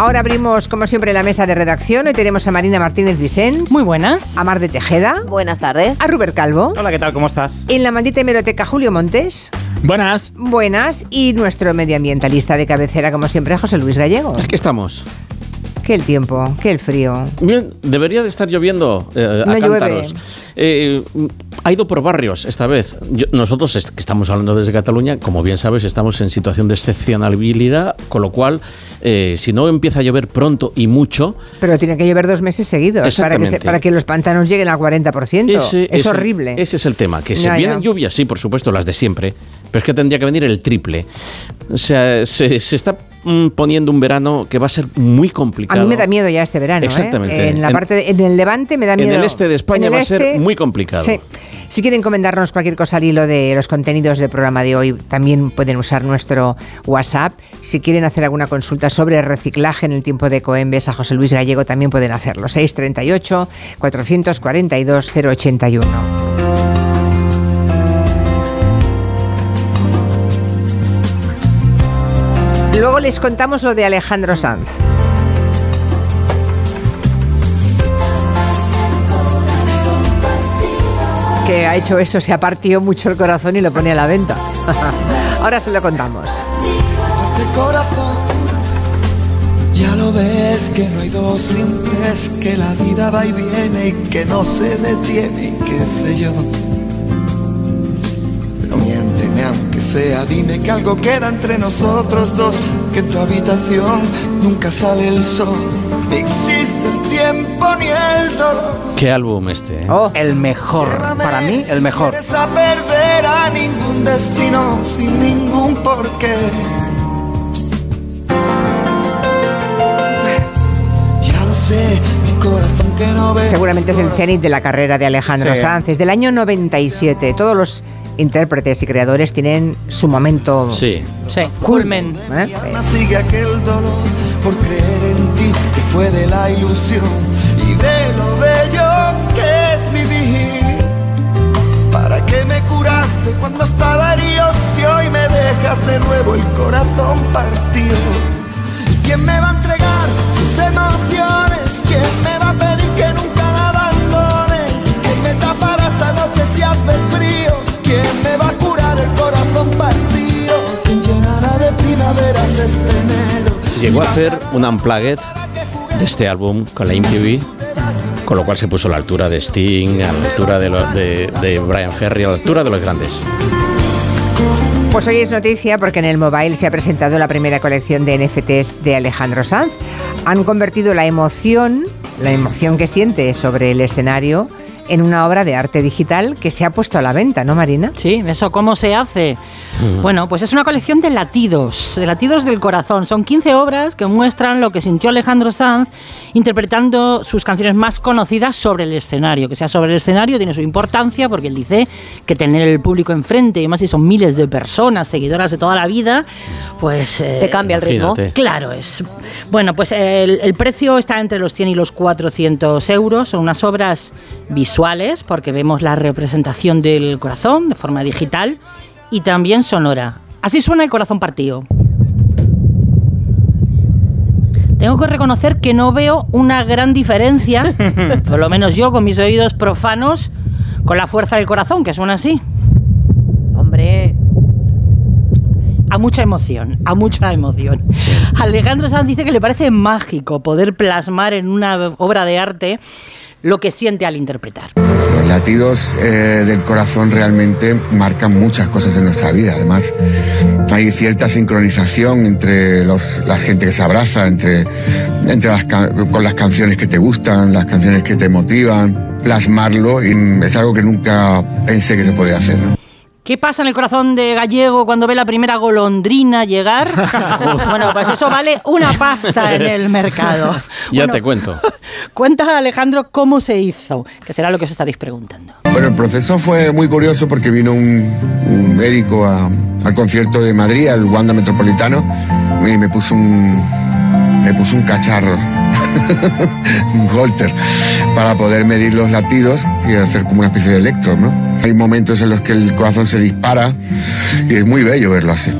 Ahora abrimos, como siempre, la mesa de redacción. Hoy tenemos a Marina Martínez Vicens. Muy buenas. A Mar de Tejeda. Buenas tardes. A Ruber Calvo. Hola, ¿qué tal? ¿Cómo estás? En la maldita hemeroteca, Julio Montes. Buenas. Buenas. Y nuestro medioambientalista de cabecera, como siempre, José Luis Gallego. Aquí estamos. Que el tiempo, que el frío. Bien, debería de estar lloviendo eh, a No cántaros. Eh, ha ido por barrios esta vez. Yo- nosotros es- que estamos hablando desde Cataluña, como bien sabes, estamos en situación de excepcionalidad, con lo cual, eh, si no empieza a llover pronto y mucho, Pero tiene que llover dos meses seguidos para que, se- para que los pantanos lleguen al 40%. ese es horrible. ese es el tema. Que se Ya, vienen lluvias, sí, por supuesto, las de siempre, pero es que tendría que venir el triple. O sea, se, se está mm, poniendo un verano que va a ser muy A complicado. mí me da miedo ya este verano. ¿eh? Exactamente. En la En- parte, de- en el Levante me da en miedo. el este de España En va a ser este- muy complicado. Sí. Si quieren comentarnos cualquier cosa al hilo de los contenidos del programa de hoy, también pueden usar nuestro WhatsApp. Si quieren hacer alguna consulta sobre reciclaje en el tiempo de Coembes a José Luis Gallego, también pueden hacerlo. 638 442 081. Les contamos lo de Alejandro Sanz. Que ha hecho eso, se ha partido mucho el corazón y lo pone a la venta. Ahora se lo contamos. Este corazón, ya lo ves que no hay dos sin tres, que la vida va y viene y que no se detiene y qué sé yo. Aunque sea, dime que algo queda entre nosotros dos, que en tu habitación nunca sale el sol, ni existe el tiempo ni el dolor. ¿Qué álbum este? eh? Oh, El mejor. Para mí, el mejor. Quieres a perder a ningún destino sin ningún porqué. Ya lo sé, mi corazón que no ve. seguramente es el cenit de la carrera de Alejandro Sí. Sanz. Es del año 97. Todos los intérpretes y creadores tienen su momento. Sí. Sí, culmen. ¿eh? Sigue aquel dolor por creer en ti que fue de la ilusión y de lo bello que es vivir. ¿Para qué me curaste cuando estaba herido si hoy me dejas de nuevo el corazón partido? ¿Y quién me va a entregar sus emociones? ¿Quién me va a pedir que nunca la abandone? ¿Quién me tapará esta noche si hace frío? Este enero? Llegó a hacer un unplugged de este álbum con la MTV, con lo cual se puso a la altura de Sting, a la altura de, lo- de, de Brian Ferry, a la altura de los grandes. Pues hoy es noticia porque en el mobile se ha presentado la primera colección de NFTs de Alejandro Sanz. Han convertido la emoción, la emoción que siente sobre el escenario, en una obra de arte digital que se ha puesto a la venta, ¿no, Marina? Sí, ¿eso cómo se hace? Bueno, pues es una colección de latidos, de latidos del corazón. Son 15 obras que muestran lo que sintió Alejandro Sanz interpretando sus canciones más conocidas sobre el escenario. Que sea sobre el escenario tiene su importancia porque él dice que tener el público enfrente, y más si son miles de personas, seguidoras de toda la vida, pues... eh, Te cambia el ritmo. Imagínate. Claro, es. Bueno, pues el, el precio está entre los 100 y los 400 euros. Son unas obras visuales, porque vemos la representación del corazón de forma digital y también sonora. Así suena el corazón partido. Tengo que reconocer que no veo una gran diferencia, por lo menos yo con mis oídos profanos, con la fuerza del corazón, que suena así. Hombre, a mucha emoción, a mucha emoción. Alejandro Sanz dice que le parece mágico poder plasmar en una obra de arte lo que siente al interpretar. Los latidos eh, del corazón realmente marcan muchas cosas en nuestra vida. Además, hay cierta sincronización entre los, la gente que se abraza, entre, entre las, con las canciones que te gustan, las canciones que te motivan. Plasmarlo y es algo que nunca pensé que se podía hacer. ¿no? ¿Qué pasa en el corazón de Gallego cuando ve la primera golondrina llegar? bueno, pues eso vale una pasta en el mercado. Ya Bueno, te cuento. Cuenta Alejandro cómo se hizo, que será lo que os estaréis preguntando. Bueno, el proceso fue muy curioso porque vino un, un médico a- al concierto de Madrid, al Wanda Metropolitano, y me puso un, me puso un cacharro, un holter, para poder medir los latidos y hacer como una especie de electro, ¿no? Hay momentos en los que el corazón se dispara y es muy bello verlo así.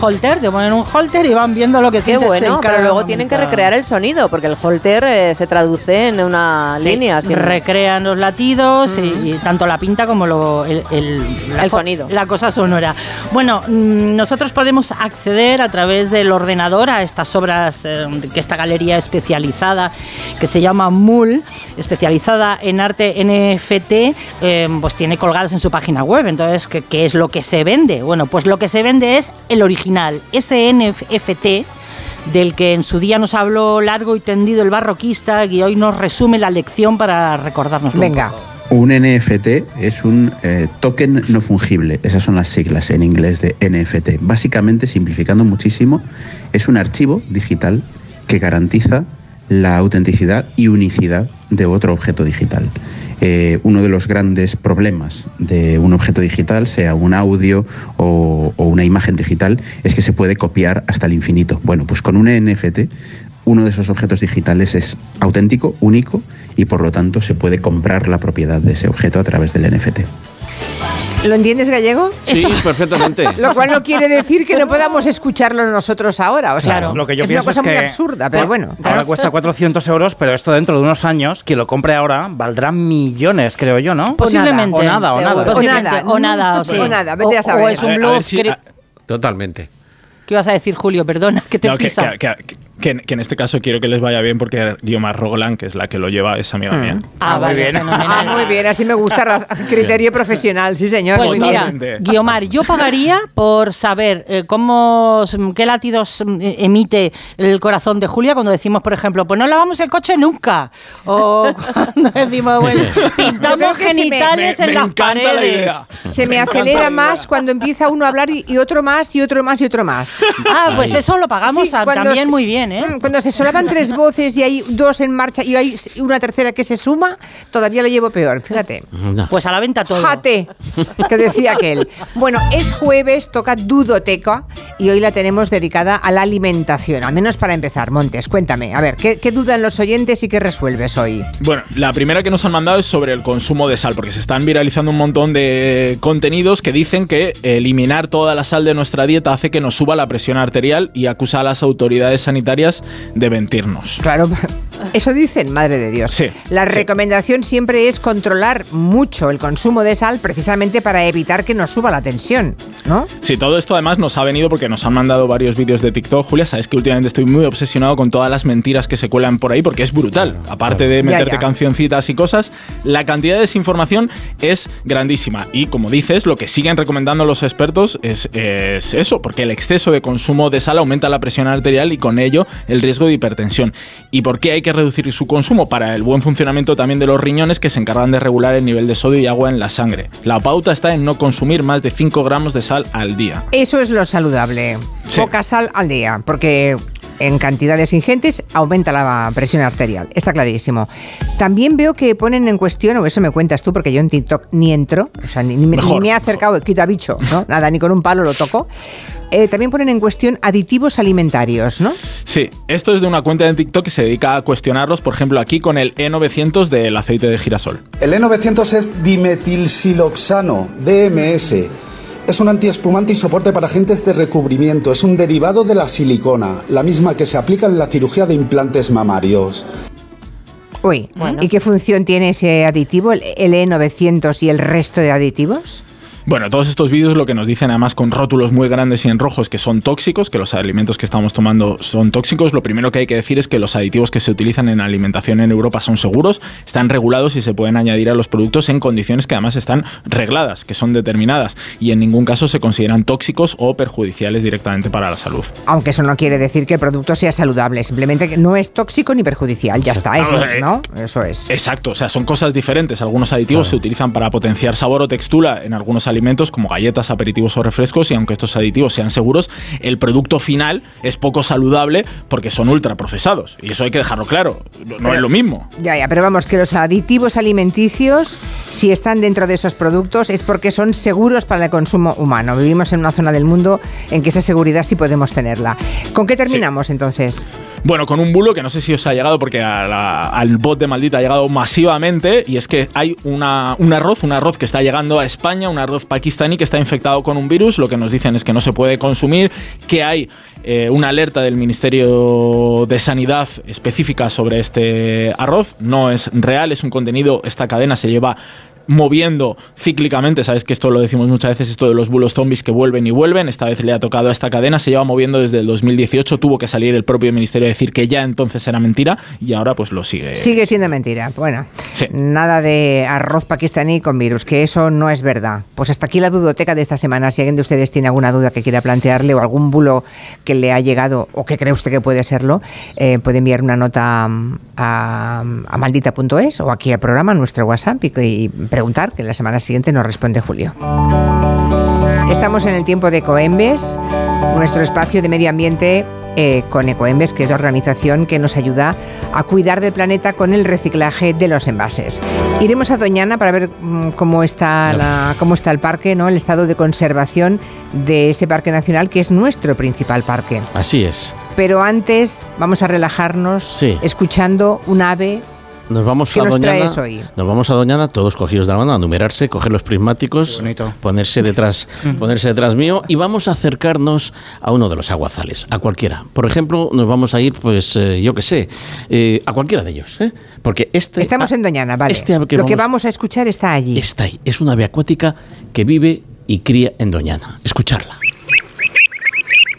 Holter, te ponen un holter y van viendo lo que Qué bueno, pero luego tienen que recrear el sonido, porque el holter eh, se traduce en una línea. así. recrean los latidos y, y tanto la pinta como lo, el, el- la El sonido. La cosa sonora. Bueno, mm, nosotros podemos acceder a través del ordenador a estas obras eh, que esta galería especializada que se llama MUL, especializada en arte NFT, eh, pues tiene colgadas en su página web. Entonces, ¿qué, qué es lo que se vende? Bueno, pues lo que se vende es el original, ese NFT del que en su día nos habló largo y tendido el barroquista y hoy nos resume la lección para recordarnos. Venga. Un NFT es un eh, token no fungible, esas son las siglas en inglés de NFT. Básicamente, simplificando muchísimo, es un archivo digital que garantiza la autenticidad y unicidad de otro objeto digital. Eh, uno de los grandes problemas de un objeto digital, sea un audio o, o una imagen digital, es que se puede copiar hasta el infinito. Bueno, pues con un NFT uno de esos objetos digitales es auténtico, único y por lo tanto se puede comprar la propiedad de ese objeto a través del NFT. ¿Lo entiendes, gallego? Sí, perfectamente. Lo cual no quiere decir que no podamos escucharlo nosotros ahora. O sea, Claro. Lo que yo es una cosa es muy que absurda, pero bueno. Ahora cuesta 400 euros, pero esto dentro de unos años, quien lo compre ahora, valdrá millones, creo yo, ¿no? Posiblemente. O nada, o nada. O Posiblemente, nada. o nada, sí. O nada, vete a O- saber. O es un si- a- Totalmente. ¿Qué ibas a decir, Julio? Perdona, que te No, que, pisa. que- que- que en- que en este caso quiero que les vaya bien porque Guiomar Roglan, que es la que lo lleva, es amiga mía. Ah, muy vale, bien. Ah, muy bien, así me gusta criterio profesional, sí señor. Pues mira. Guiomar, yo pagaría por saber eh, cómo, qué latidos mm, emite el corazón de Julia cuando decimos, por ejemplo, pues no lavamos el coche nunca. O cuando decimos, creo pintamos me- genitales me- en me las encanta la paredes. idea. Se me acelera más cuando empieza uno a hablar y, y otro más y otro más y otro más. Ah, pues eso lo pagamos Sí, a- cuando también se- muy bien, ¿eh? Cuando se solapan tres voces y hay dos en marcha y hay una tercera que se suma, todavía lo llevo peor, fíjate. No. Pues a la venta todo. Jate, que decía aquel. Bueno, es jueves, toca Dudoteca y hoy la tenemos dedicada a la alimentación, al menos para empezar. Montes, cuéntame, a ver, ¿qué, qué dudan los oyentes y qué resuelves hoy? Bueno, la primera que nos han mandado es sobre el consumo de sal, porque se están viralizando un montón de contenidos que dicen que eliminar toda la sal de nuestra dieta hace que nos suba la presión arterial y acusa a las autoridades sanitarias de mentirnos. Claro, eso dicen, madre de Dios. Sí, La sí. recomendación siempre es controlar mucho el consumo de sal precisamente para evitar que nos suba la tensión, ¿no? Sí, todo esto además nos ha venido porque nos han mandado varios vídeos de TikTok. Julia, sabes que últimamente estoy muy obsesionado con todas las mentiras que se cuelan por ahí porque es brutal. Aparte de Ya, meterte ya. cancioncitas y cosas, la cantidad de desinformación es grandísima. Y como dices, lo que siguen recomendando los expertos es, es eso, porque el exceso de consumo de sal aumenta la presión arterial y con ello el riesgo de hipertensión. ¿Y por qué hay que reducir su consumo? Para el buen funcionamiento también de los riñones que se encargan de regular el nivel de sodio y agua en la sangre. La pauta está en no consumir más de 5 gramos de sal al día. Eso es lo saludable. Sí. Poca sal al día, porque en cantidades ingentes aumenta la presión arterial. Está clarísimo. También veo que ponen en cuestión, o eso me cuentas tú, porque yo en TikTok ni entro, o sea, ni, me he acercado, quita bicho, ¿no? Nada, ni con un palo lo toco. Eh, también ponen en cuestión aditivos alimentarios, ¿no? Sí, esto es de una cuenta de TikTok que se dedica a cuestionarlos, por ejemplo, aquí con el E900 del aceite de girasol. El E900 es dimetilsiloxano, DMS. Es un antiespumante y soporte para agentes de recubrimiento. Es un derivado de la silicona, la misma que se aplica en la cirugía de implantes mamarios. Uy, Bueno. ¿y qué función tiene ese aditivo, el LE900 y el resto de aditivos? Bueno, todos estos vídeos lo que nos dicen además con rótulos muy grandes y en rojos que son tóxicos, que los alimentos que estamos tomando son tóxicos. Lo primero que hay que decir es que los aditivos que se utilizan en alimentación en Europa son seguros, están regulados y se pueden añadir a los productos en condiciones que además están regladas, que son determinadas y en ningún caso se consideran tóxicos o perjudiciales directamente para la salud. Aunque eso no quiere decir que el producto sea saludable, simplemente que no es tóxico ni perjudicial, ya está, eso, ¿no? Eso es. Exacto, o sea, son cosas diferentes. Algunos aditivos se utilizan para potenciar sabor o textura en algunos alimentos como galletas, aperitivos o refrescos y aunque estos aditivos sean seguros, el producto final es poco saludable porque son ultraprocesados. Y eso hay que dejarlo claro, no- es lo mismo. Ya, ya, pero vamos, que los aditivos alimenticios, si están dentro de esos productos, es porque son seguros para el consumo humano. Vivimos en una zona del mundo en que esa seguridad sí podemos tenerla. ¿Con qué terminamos entonces? Bueno, con un bulo que no sé si os ha llegado porque a la- al bot de Maldita ha llegado masivamente y es que hay una, un arroz, un arroz que está llegando a España, un arroz pakistaní que está infectado con un virus. Lo que nos dicen es que no se puede consumir, que hay eh, una alerta del Ministerio de Sanidad específica sobre este arroz. No es real, es un contenido, esta cadena se lleva moviendo cíclicamente, sabes que esto lo decimos muchas veces, esto de los bulos zombies que vuelven y vuelven, esta vez le ha tocado a esta cadena, se lleva moviendo desde el 2018, tuvo que salir el propio ministerio a decir que ya entonces era mentira y ahora pues lo sigue. Sigue siendo mentira. Bueno, nada de arroz pakistaní con virus, que eso no es verdad. Pues hasta aquí la dudoteca de esta semana. Si alguien de ustedes tiene alguna duda que quiera plantearle o algún bulo que le ha llegado o que cree usted que puede serlo, eh, puede enviar una nota mm, a, a maldita.es o aquí al programa, nuestro WhatsApp y, y preguntar, que la semana siguiente nos responde Julio. Estamos en el tiempo de Coembes, nuestro espacio de medio ambiente eh, con Ecoembes, que es la organización que nos ayuda a cuidar del planeta con el reciclaje de los envases. Iremos a Doñana para ver mm, cómo está, la- cómo está el parque, ¿no? el estado de conservación de ese parque nacional, que es nuestro principal parque. Así es. Pero antes vamos a relajarnos Sí. escuchando un ave Nos vamos ¿Qué a nos Doñana. traes hoy? Nos vamos a Doñana, todos cogidos de la mano, a numerarse, coger los prismáticos, ponerse detrás, ponerse detrás mío y vamos a acercarnos a uno de los aguazales, a cualquiera. Por ejemplo, nos vamos a ir, pues, eh, yo qué sé, eh, a cualquiera de ellos, ¿eh? Porque este. Estamos en Doñana, vale. este que Lo que vamos- vamos a escuchar está allí. Está ahí. Es una ave acuática que vive y cría en Doñana. Escucharla.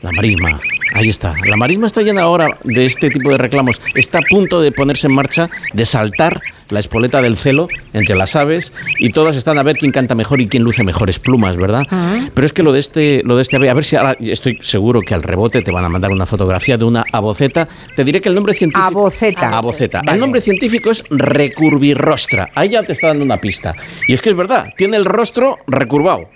La marisma. Ahí está. La marisma está llena ahora de este tipo de reclamos. Está a punto de ponerse en marcha, de saltar la espoleta del celo entre las aves y todas están a ver quién canta mejor y quién luce mejores plumas, ¿verdad? Pero es que lo de este, lo de este ave, a ver si ahora estoy seguro que al rebote te van a mandar una fotografía de una aboceta. Te diré que el nombre científico. Aboceta. Aboceta. Vale. El nombre científico es recurvirrostra. Ahí ya te está dando una pista. Y es que es verdad, tiene el rostro recurvado.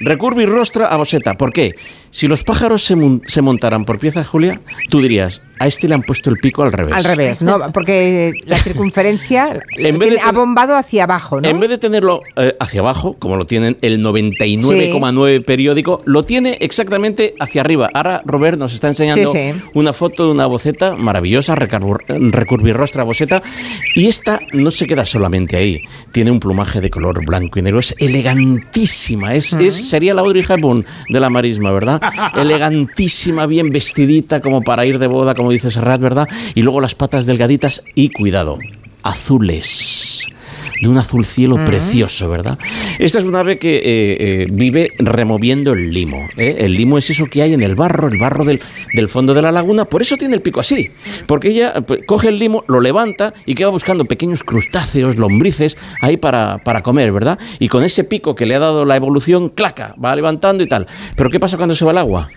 Recurvirrostra aboceta. ¿Por qué? Si los pájaros se montaran por piezas, Julia, tú dirías, a este le han puesto el pico al revés. Al revés, ¿no? Porque la circunferencia En vez de tiene- ha bombado hacia abajo, ¿no? En vez de tenerlo eh, hacia abajo, como lo tienen el 99,9 periódico, lo tiene exactamente hacia arriba. Ahora Robert nos está enseñando Sí, sí. una foto de una boceta maravillosa, recurvirrostra boceta, y esta no se queda solamente ahí. Tiene un plumaje de color blanco y negro, es elegantísima, es, es- sería la Audrey Hepburn de la marisma, ¿verdad? elegantísima, bien vestidita, como para ir de boda, como dice Serrat, ¿verdad? Y luego las patas delgaditas y cuidado, azules de un azul cielo precioso, ¿verdad? Esta es un ave que eh, eh, vive removiendo el limo. ¿eh? El limo es eso que hay en el barro, el barro del, del fondo de la laguna. Por eso tiene el pico así. Porque ella pues, coge el limo, lo levanta y que va buscando pequeños crustáceos, lombrices, ahí para, para comer, ¿verdad? Y con ese pico que le ha dado la evolución, claca, va levantando y tal. Pero ¿qué pasa cuando se va el agua?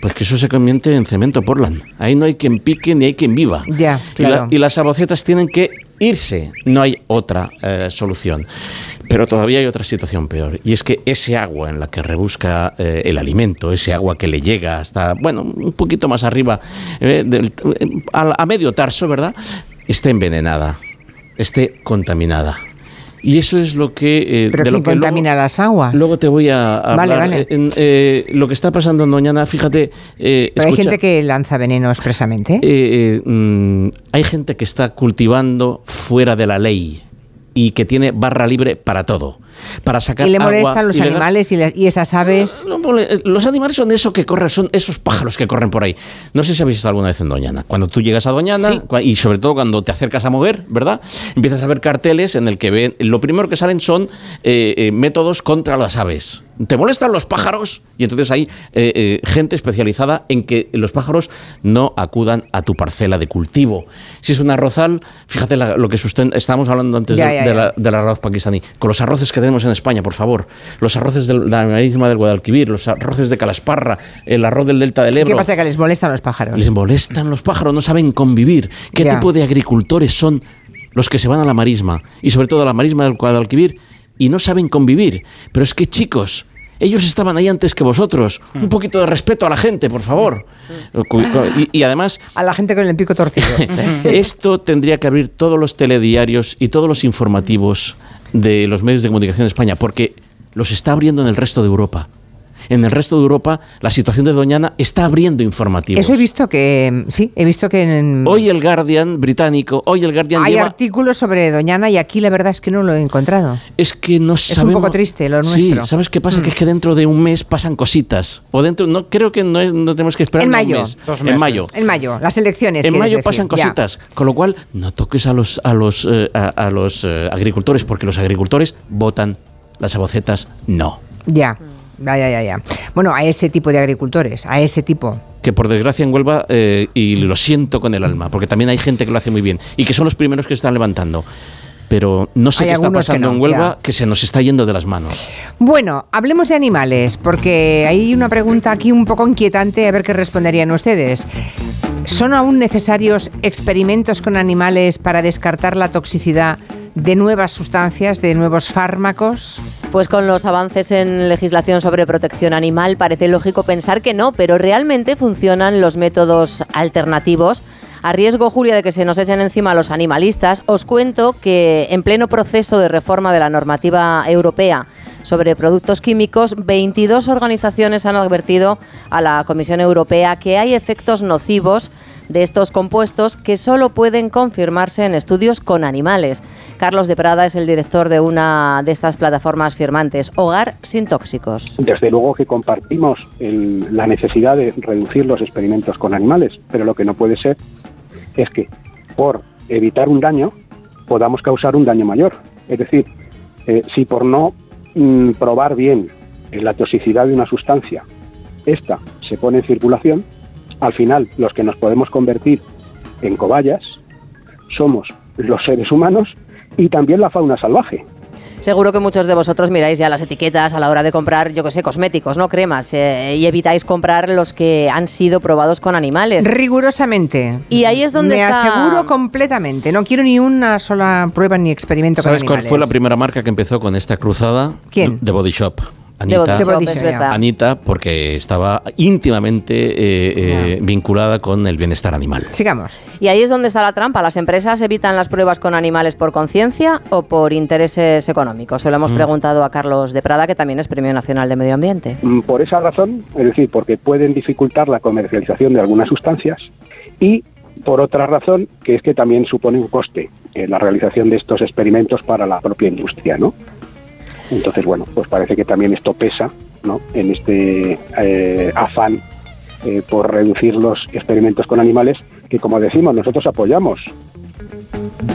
Pues que eso se convierte en cemento Portland. Ahí no hay quien pique ni hay quien viva. Ya, Y la- claro. y las abocetas tienen que irse. No hay otra eh, solución. Pero todavía hay otra situación peor. Y es que ese agua en la que rebusca eh, el alimento, ese agua que le llega hasta, bueno, un poquito más arriba, eh, del- a, a medio tarso, ¿verdad? Esté envenenada, esté contaminada. Y eso es lo que... eh, Pero de ¿quién lo que luego- contamina las aguas? Luego te voy a. Vale, vale. En, eh, lo que está pasando en Doñana, fíjate. eh, Pero hay escucha- gente que lanza veneno expresamente. eh, eh, mm, hay gente que está cultivando fuera de la ley y que tiene barra libre para todo. Para sacar y le agua molestan los animales y, le- y esas aves. Los animales son eso que corren, son esos pájaros que corren por ahí. No sé si habéis estado alguna vez en Doñana. Cuando tú llegas a Doñana, Sí. y sobre todo cuando te acercas a mover, ¿verdad? Empiezas a ver carteles en el que ven. Lo primero que salen son eh, eh, métodos contra las aves. ¿Te molestan los pájaros? Y entonces hay eh, gente especializada en que los pájaros no acudan a tu parcela de cultivo. Si es un arrozal, fíjate la- lo que sustenta. Estábamos hablando antes Ya, de- ya, de la- del arroz pakistaní. Con los arroces que tenemos en España, por favor. Los arroces de la marisma del Guadalquivir, los arroces de Calasparra, el arroz del Delta del ¿Qué Ebro. pasa? Que les molestan los pájaros. Les molestan los pájaros, no saben convivir. ¿Qué Ya. tipo de agricultores son los que se van a la marisma? Y sobre todo a la marisma del Guadalquivir y no saben convivir. Pero es que chicos, ellos estaban ahí antes que vosotros. Un poquito de respeto a la gente, por favor. Cu- Y, y además, A la gente con el pico torcido. Esto tendría que abrir todos los telediarios y todos los informativos de los medios de comunicación de España, porque los está abriendo en el resto de Europa. En el resto de Europa la situación de Doñana está abriendo informativos. Eso he visto que, sí, he visto que en... Hoy el Guardian británico, hoy el Guardian Hay lleva- artículos sobre Doñana y aquí la verdad es que no lo he encontrado. Es que no un sabemos... poco triste lo Sí, nuestro. ¿sabes qué pasa? Mm. Que es que dentro de un mes pasan cositas. O dentro, no creo que no, es- no tenemos que esperar En ni un mayo. mes. Dos En meses. mayo. En mayo, las elecciones. En mayo decir, pasan ya. cositas, con lo cual no toques a los a los eh, a, a los eh, agricultores porque los agricultores votan, las abocetas no. Ya, ya, ya. Bueno, a ese tipo de agricultores, a ese tipo. Que por desgracia en Huelva eh, y lo siento con el alma, porque también hay gente que lo hace muy bien y que son los primeros que se están levantando. Pero no sé Hay qué está pasando no, en Huelva ya. que se nos está yendo de las manos. Bueno, hablemos de animales, porque hay una pregunta aquí un poco inquietante, a ver qué responderían ustedes. ¿Son aún necesarios experimentos con animales para descartar la toxicidad de nuevas sustancias, de nuevos fármacos? Pues con los avances en legislación sobre protección animal parece lógico pensar que no, pero realmente funcionan los métodos alternativos. A riesgo, Julia, de que se nos echen encima los animalistas, os cuento que en pleno proceso de reforma de la normativa europea sobre productos químicos, 22 organizaciones han advertido a la Comisión Europea que hay efectos nocivos de estos compuestos que solo pueden confirmarse en estudios con animales. Carlos de Prada es el director de una de estas plataformas firmantes, Hogar sin Tóxicos. Desde luego que compartimos la necesidad de reducir los experimentos con animales, pero lo que no puede ser es que por evitar un daño podamos causar un daño mayor. Es decir, eh, si por no mm, probar bien eh, la toxicidad de una sustancia, esta se pone en circulación, al final los que nos podemos convertir en cobayas somos los seres humanos y también la fauna salvaje. Seguro que muchos de vosotros miráis ya las etiquetas a la hora de comprar, yo que sé, cosméticos, ¿no? Cremas, eh, y evitáis comprar los que han sido probados con animales. Rigurosamente. Y ahí es donde Me está- aseguro completamente. No quiero ni una sola prueba ni experimento ¿Sabes con cuál animales. fue la primera marca que empezó con esta cruzada? ¿Quién? The Body Shop. Anita. Anita, porque estaba íntimamente eh, eh, vinculada con el bienestar animal. Sigamos. Y ahí es donde está la trampa. ¿Las empresas evitan las pruebas con animales por conciencia o por intereses económicos? Se lo hemos Mm. preguntado a Carlos de Prada, que también es Premio Nacional de Medio Ambiente. Mm, Por esa razón, es decir, porque pueden dificultar la comercialización de algunas sustancias y por otra razón, que es que también supone un coste eh, la realización de estos experimentos para la propia industria, ¿no? Entonces, bueno, pues parece que también esto pesa, ¿no? En este eh, afán eh, por reducir los experimentos con animales que, como decimos, nosotros apoyamos.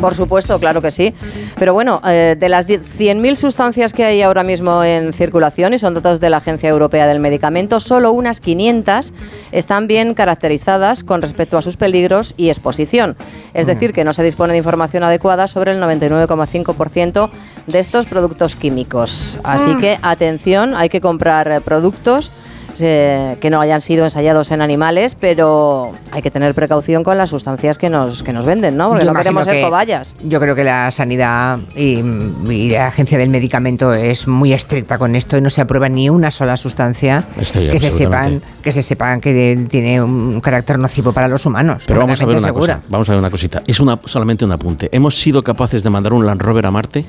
Por supuesto, claro que sí. Pero bueno, eh, de las 100.000 sustancias que hay ahora mismo en circulación, y son datos de la Agencia Europea del Medicamento, solo unas 500 están bien caracterizadas con respecto a sus peligros y exposición. Es decir, que no se dispone de información adecuada sobre el 99,5% de estos productos químicos. Así Mm. que atención, hay que comprar productos eh, que no hayan sido ensayados en animales, pero hay que tener precaución con las sustancias que nos, que nos venden, ¿no? Porque Yo no queremos ser que- cobayas. Yo creo que la sanidad y, y la agencia del medicamento es muy estricta con esto y no se aprueba ni una sola sustancia Estoy que se sepan que se sepan que de- tiene un carácter nocivo para los humanos. Pero vamos a ver una segura. cosa. Vamos a ver una cosita. Es una, solamente un apunte. ¿Hemos sido capaces de mandar un Land Rover a Marte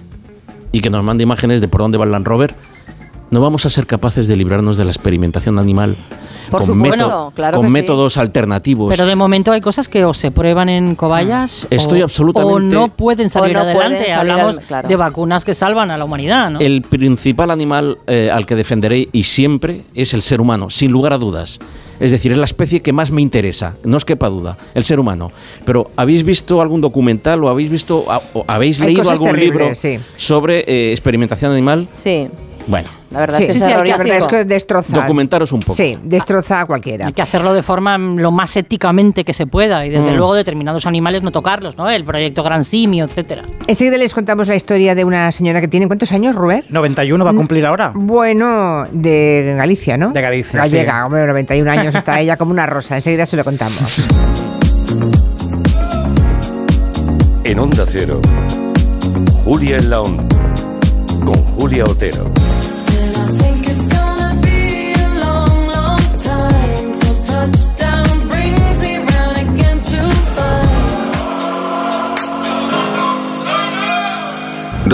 y que nos mande imágenes de por dónde va el Land Rover? ¿No vamos a ser capaces de librarnos de la experimentación animal Por con, supuesto, método- claro con que sí. métodos alternativos? Pero de momento hay cosas que o se prueban en cobayas Estoy o, absolutamente- o no pueden salir no adelante. pueden salir Hablamos al- claro. de vacunas que salvan a la humanidad, ¿no? El principal animal eh, al que defenderé y siempre es el ser humano, sin lugar a dudas. Es decir, es la especie que más me interesa, no os quepa duda, el ser humano. Pero ¿habéis visto algún documental o habéis visto o habéis Hay leído algún libro sí. sobre eh, experimentación animal? Sí, Bueno, la verdad Sí, es que sí, hay que- es que destroza. documentaros un poco. Sí, destroza a cualquiera. Hay que hacerlo de forma mm, lo más éticamente que se pueda y desde Mm. luego determinados animales no tocarlos, ¿no? El proyecto Gran Simio, etcétera. Enseguida les contamos la historia de una señora que tiene ¿cuántos años, Robert? 91 va a cumplir ahora. Bueno, de Galicia, ¿no? De Galicia, Gallega, sí. hombre, 91 años está ella como una rosa. Enseguida se lo contamos. En Onda Cero, Julia en la Onda, con Julia Otero.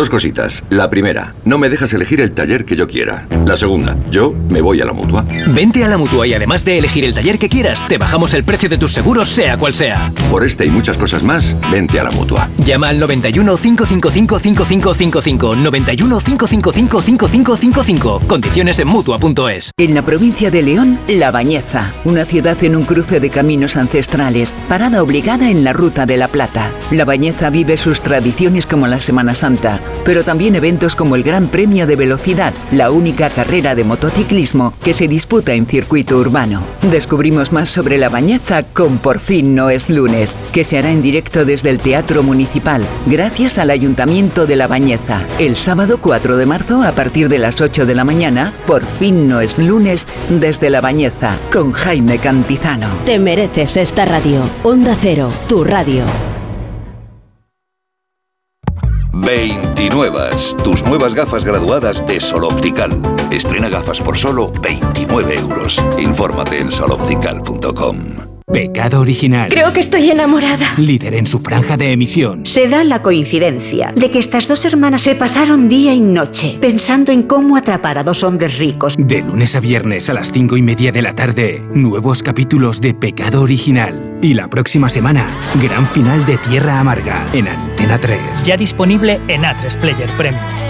Dos cositas. La primera, no me dejas elegir el taller que yo quiera. La segunda, yo me voy a la mutua. Vente a la mutua y además de elegir el taller que quieras, te bajamos el precio de tus seguros, sea cual sea. Por este y muchas cosas más, vente a la mutua. Llama al 91 555 5555. 91 555 5555. Condiciones en mutua.es. En la provincia de León, La Bañeza, una ciudad en un cruce de caminos ancestrales, parada obligada en la ruta de la Plata. La Bañeza vive sus tradiciones como la Semana Santa pero también eventos como el Gran Premio de Velocidad, la única carrera de motociclismo que se disputa en circuito urbano. Descubrimos más sobre La Bañeza con Por fin no es lunes, que se hará en directo desde el Teatro Municipal, gracias al Ayuntamiento de La Bañeza. El sábado 4 de marzo, a partir de las 8 de la mañana, Por fin no es lunes, desde La Bañeza, con Jaime Cantizano. Te mereces esta radio. Onda Cero, tu radio. 29. Tus nuevas gafas graduadas de Sol Optical. Estrena gafas por solo 29 euros. Infórmate en soloptical.com. Pecado original. Creo que estoy enamorada. Líder en su franja de emisión. Se da la coincidencia de que estas dos hermanas se pasaron día y noche pensando en cómo atrapar a dos hombres ricos. De lunes a viernes a las cinco y media de la tarde, nuevos capítulos de Pecado original. Y la próxima semana, gran final de Tierra Amarga en Antena 3. Ya disponible en A3 Player Premium.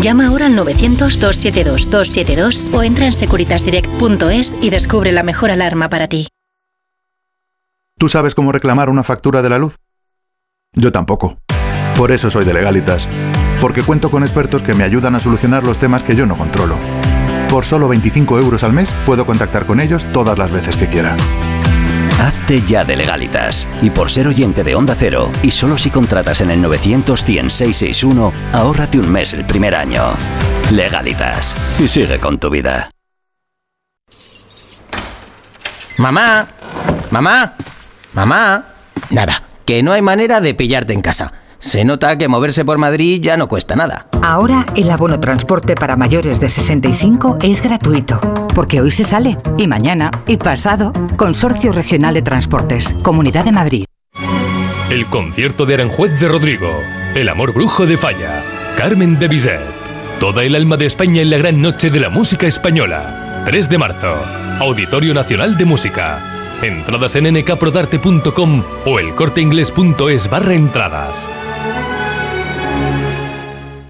Llama ahora al 900-272-272 o entra en securitasdirect.es y descubre la mejor alarma para ti. ¿Tú sabes cómo reclamar una factura de la luz? Yo tampoco. Por eso soy de Legalitas. Porque cuento con expertos que me ayudan a solucionar los temas que yo no controlo. Por solo 25 euros al mes puedo contactar con ellos todas las veces que quiera. Hazte ya de legalitas. Y por ser oyente de Onda Cero, y solo si contratas en el 900 661 ahórrate un mes el primer año. Legalitas. Y sigue con tu vida. Mamá, mamá, mamá. Nada, que no hay manera de pillarte en casa. Se nota que moverse por Madrid ya no cuesta nada. Ahora el abono transporte para mayores de 65 es gratuito, porque hoy se sale, y mañana, y pasado. Consorcio Regional de Transportes, Comunidad de Madrid. El concierto de Aranjuez de Rodrigo, El amor brujo de Falla, Carmen de Bizet, toda el alma de España en la gran noche de la música española. 3 de marzo, Auditorio Nacional de Música. Entradas en nkprodarte.com o elcorteingles.es barra entradas.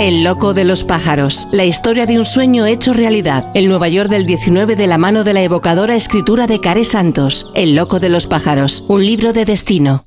El loco de los pájaros, la historia de un sueño hecho realidad. El Nueva York del 19 de la mano de la evocadora escritura de Care Santos. El loco de los pájaros, un libro de destino.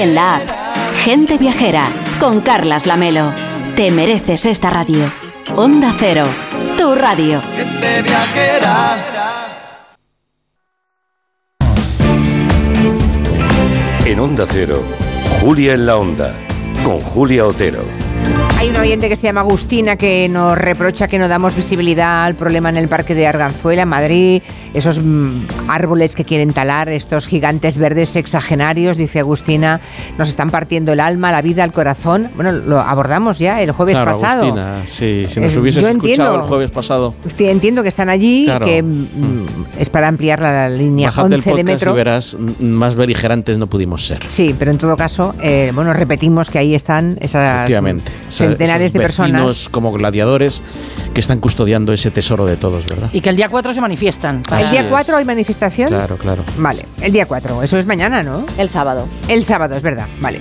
la app. Gente Viajera con Carlas Lamelo. Te mereces esta radio. Onda Cero, tu radio. Gente viajera. En Onda Cero, Julia en la Onda, con Julia Otero. Hay un oyente que se llama Agustina que nos reprocha que no damos visibilidad al problema en el parque de Arganzuela, en Madrid, esos mm, árboles que quieren talar, estos gigantes verdes sexagenarios, dice Agustina, nos están partiendo el alma, la vida, el corazón. Bueno, lo abordamos ya el jueves Claro, pasado. Agustina, sí, si nos Eh, hubieses escuchado entiendo. el jueves pasado, Entiendo que están allí, Claro. que mm, es para ampliar la, línea bajad del 11 de podcast metro. y verás, más beligerantes no pudimos ser. Sí, pero en todo caso, eh, bueno, repetimos que ahí están esas Efectivamente. Centenares esos de personas. como gladiadores que están custodiando ese tesoro de todos, ¿verdad? Y que el día 4 se manifiestan. ¿El día 4 hay manifestación? Claro, claro. Vale, el día 4, eso es mañana, ¿no? El sábado. El sábado, es verdad, vale.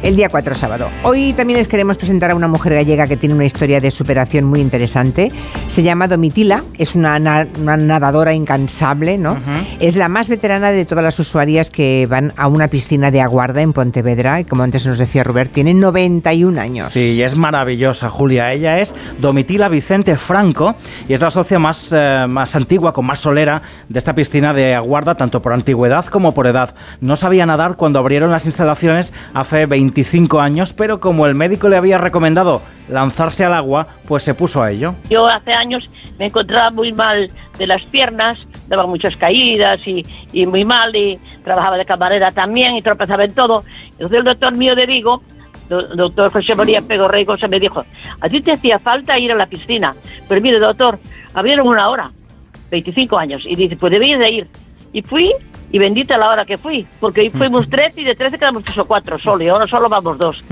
El día 4 sábado. Hoy también les queremos presentar a una mujer gallega que tiene una historia de superación muy interesante. Se llama Domitila, es una, na- una nadadora incansable, ¿no? Es la más veterana de todas las usuarias que van a una piscina de aguarda en Pontevedra y como antes nos decía Robert, tiene 91 años. Sí, y es maravillosa, Julia. Ella es Domitila Vicente Franco y es la socia más, eh, más antigua, con más solera de esta piscina de Aguarda, tanto por antigüedad como por edad. No sabía nadar cuando abrieron las instalaciones hace 25 años, pero como el médico le había recomendado lanzarse al agua, pues se puso a ello. Yo hace años me encontraba muy mal de las piernas, daba muchas caídas y, y muy mal, y trabajaba de camarera también y tropezaba en todo. Entonces el doctor mío de Vigo, doctor José María Pego Rey Cosa, me dijo, a ti te hacía falta ir a la piscina, pero mire doctor, abrieron una hora, 25 años, y dice, pues debías de ir. Y fui, y bendita la hora que fui, porque ahí fuimos 13 y de 13 quedamos tres o cuatro solo, y ahora solo vamos dos.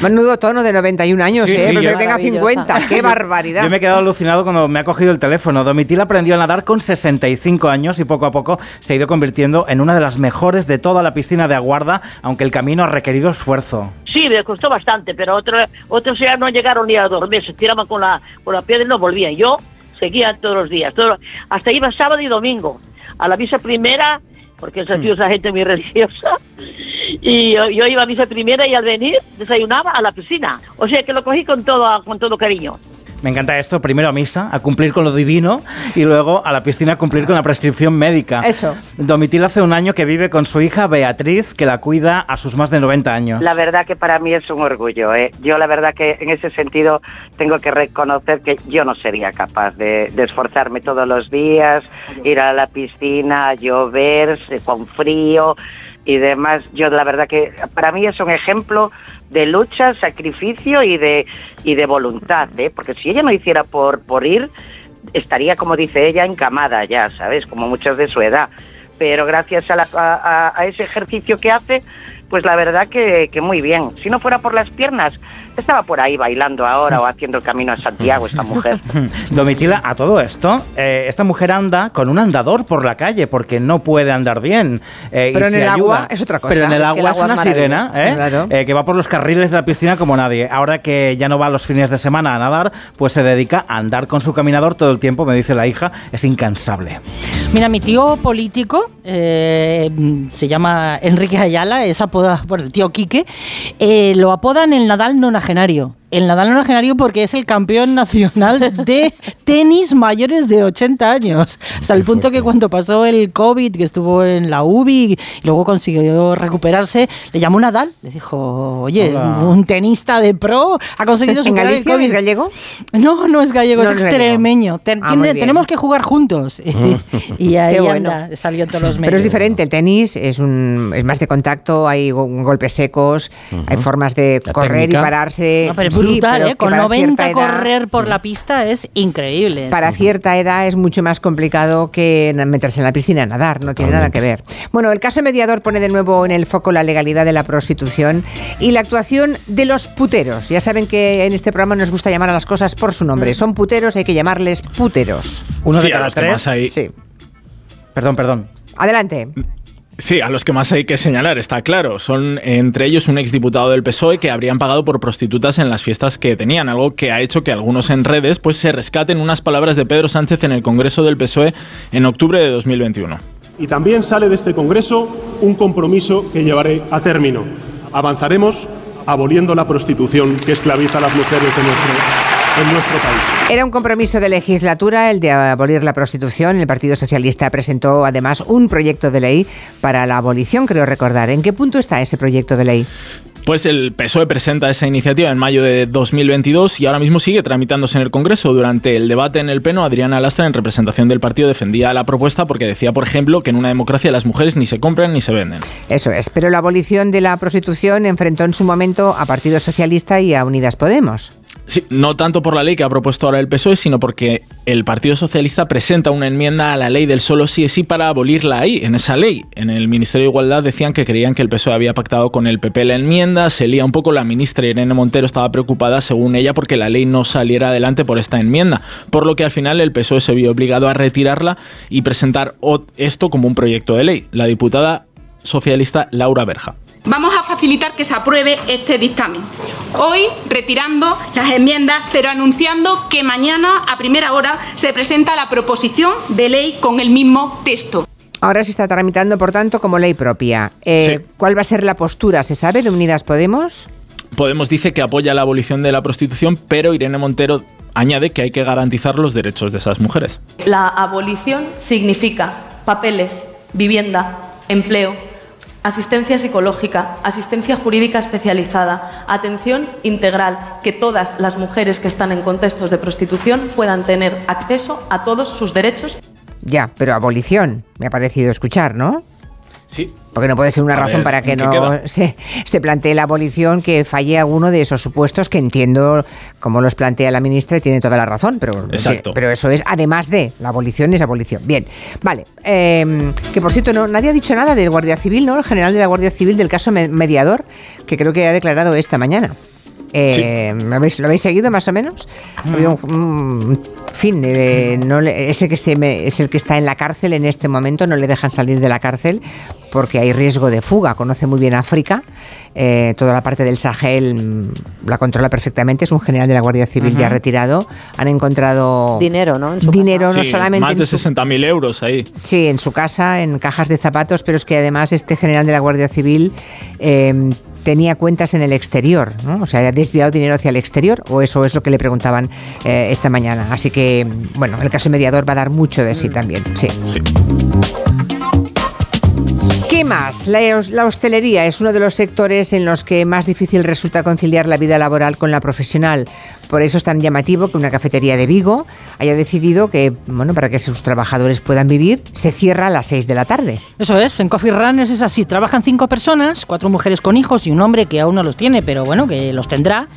Menudo tono de 91 años, Sí, ¿eh? sí, Pero que tenga 50, qué barbaridad. Yo me he quedado alucinado cuando me ha cogido el teléfono. Domitila aprendió a nadar con 65 años y poco a poco se ha ido convirtiendo en una de las mejores de toda la piscina de Aguarda, aunque el camino ha requerido esfuerzo. Sí, me costó bastante, pero otro, otros ya no llegaron ni a dormir, se tiraban con la, con la piedra y no volvían. Yo seguía todos los días, todo- hasta iba sábado y domingo. A la misa primera, porque esa tío es la gente muy religiosa, y yo, yo iba a misa primera y al venir desayunaba a la piscina. O sea que lo cogí con todo, con todo cariño. Me encanta esto, primero a misa, a cumplir con lo divino y luego a la piscina a cumplir con la prescripción médica. Eso. Domitila hace un año que vive con su hija Beatriz, que la cuida a sus más de 90 años. La verdad que para mí es un orgullo. ¿eh? Yo la verdad que en ese sentido tengo que reconocer que yo no sería capaz de, de esforzarme todos los días, ir a la piscina, llover, se- con frío y demás. Yo la verdad que para mí es un ejemplo de lucha, sacrificio y de, y de voluntad. ¿eh? Porque si ella no hiciera por, por ir, estaría, como dice ella, encamada ya, ¿sabes? Como muchos de su edad. Pero gracias a, la- a- a- ese ejercicio que hace, pues la verdad que, que muy bien. Si no fuera por las piernas, estaba por ahí bailando ahora o haciendo el camino a Santiago esta mujer. Domitila, a todo esto, eh, esta mujer anda con un andador por la calle porque no puede andar bien. eh, y Pero en se el agua ayuda. es otra cosa. Pero en el Es que el agua es agua una sirena ¿eh? claro. Eh, que va por los carriles de la piscina como nadie. Ahora que ya no va los fines de semana a nadar, pues se dedica a andar con su caminador todo el tiempo, me dice la hija, es incansable. Mira, mi tío político eh, se llama Enrique Ayala, es apodado por el tío Quique. eh, lo apodan el Nadal nonagenario. El Nadal nonagenario porque es el campeón nacional de tenis mayores de 80 años. Hasta el punto que cuando pasó el COVID, que estuvo en la UBI y luego consiguió recuperarse, le llamó Nadal. Le dijo, oye, Hola. un tenista de pro ha conseguido ¿En superar el COVID. es gallego? No, no es gallego, No, es extremeño. Ten- Ah, tiene- tenemos que jugar juntos. y ahí bueno. anda, salió en todos los medios. Pero es diferente, el tenis es, un, es más de contacto, hay go- golpes secos, hay formas de correr técnica. y pararse. No, pero brutal, pero ¿eh? Con que para 90 cierta edad- correr por la pista es increíble. Para cierta edad es mucho más complicado que meterse en la piscina a nadar, no tiene nada que ver. Bueno, el caso mediador pone de nuevo en el foco la legalidad de la prostitución y la actuación de los puteros. Ya saben que en este programa nos gusta llamar a las cosas por su nombre. Son puteros, hay que llamarles puteros. Uno Sí, de cada tres. más hay- Sí. Perdón, perdón. Adelante. Sí, a los que más hay que señalar, está claro. Son entre ellos un exdiputado del PSOE que habrían pagado por prostitutas en las fiestas que tenían, algo que ha hecho que algunos en redes pues se rescaten unas palabras de Pedro Sánchez en el Congreso del PSOE en octubre de 2021. Y también sale de este Congreso un compromiso que llevaré a término. Avanzaremos aboliendo la prostitución que esclaviza a las mujeres de nuestro, en nuestro país. Era un compromiso de legislatura el de abolir la prostitución. El Partido Socialista presentó además un proyecto de ley para la abolición, creo recordar. ¿En qué punto está ese proyecto de ley? Pues el PSOE presenta esa iniciativa en mayo de 2022 y ahora mismo sigue tramitándose en el Congreso. Durante el debate en el Pleno, Adriana Lastra, en representación del partido, defendía la propuesta porque decía, por ejemplo, que en una democracia las mujeres ni se compran ni se venden. Eso es. Pero la abolición de la prostitución enfrentó en su momento a Partido Socialista y a Unidas Podemos. Sí, no tanto por la ley que ha propuesto ahora el PSOE, sino porque el Partido Socialista presenta una enmienda a la ley del solo sí es sí para abolirla ahí, en esa ley. En el Ministerio de Igualdad decían que creían que el PSOE había pactado con el PP la enmienda, se lía un poco, la ministra Irene Montero estaba preocupada, según ella, porque la ley no saliera adelante por esta enmienda, por lo que al final el PSOE se vio obligado a retirarla y presentar esto como un proyecto de ley. La diputada socialista Laura Berja. Vamos a facilitar que se apruebe este dictamen. Hoy retirando las enmiendas, pero anunciando que mañana a primera hora se presenta la proposición de ley con el mismo texto. Ahora se está tramitando, por tanto, como ley propia. Eh, ¿Cuál va a ser la postura, se sabe, de Unidas Podemos? Podemos dice que apoya la abolición de la prostitución, pero Irene Montero añade que hay que garantizar los derechos de esas mujeres. La abolición significa papeles, vivienda, empleo, asistencia psicológica, asistencia jurídica especializada, atención integral, que todas las mujeres que están en contextos de prostitución puedan tener acceso a todos sus derechos. Ya, pero abolición, me ha parecido escuchar, ¿no? Sí. Porque no puede ser una A razón ver, para que ¿en qué no se, se plantee la abolición que falle alguno de esos supuestos que entiendo como los plantea la ministra y tiene toda la razón, pero, Exacto. que- pero eso es además de la abolición es abolición. Bien, vale. eh, que por cierto, no, nadie ha dicho nada del Guardia Civil, ¿no? El general de la Guardia Civil del caso me- mediador, que creo que ha declarado esta mañana. Eh, ¿lo, habéis, lo habéis seguido más o menos? Ha habido un, un fin, eh, no le- ese que se me- es el que está en la cárcel en este momento, no le dejan salir de la cárcel porque hay riesgo de fuga. Conoce muy bien África, eh, toda la parte del Sahel mm, la controla perfectamente. Es un general de la Guardia Civil ya retirado. Han encontrado Dinero, ¿no? dinero no Sí, solamente más en de su 60.000 euros ahí. Sí, en su casa, en cajas de zapatos, pero es que además este general de la Guardia Civil eh, tenía cuentas en el exterior, ¿no? O sea, ha desviado dinero hacia el exterior, o eso es lo que le preguntaban eh, esta mañana. Así que, bueno, el caso mediador va a dar mucho de sí también, sí. ¿Qué más? La, la hostelería es uno de los sectores en los que más difícil resulta conciliar la vida laboral con la profesional. Por eso es tan llamativo que una cafetería de Vigo haya decidido que, bueno, para que sus trabajadores puedan vivir, se cierra a las 6 de la tarde. Eso es, en Coffee Runners es así. Trabajan cinco personas, cuatro mujeres con hijos y un hombre que aún no los tiene, pero bueno, que los tendrá.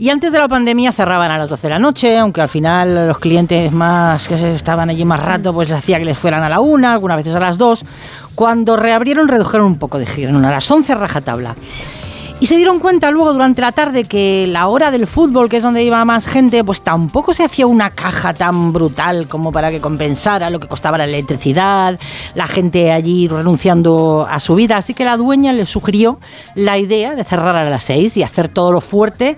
Y antes de la pandemia cerraban a las 12 de la noche, aunque al final los clientes más que estaban allí más rato, pues hacía que les fueran a la una, algunas veces a las dos. Cuando reabrieron, redujeron un poco de giro, a las 11 a rajatabla. Y se dieron cuenta luego durante la tarde que la hora del fútbol, que es donde iba más gente, pues tampoco se hacía una caja tan brutal como para que compensara lo que costaba la electricidad, la gente allí renunciando a su vida. Así que la dueña le sugirió la idea de cerrar a las seis y hacer todo lo fuerte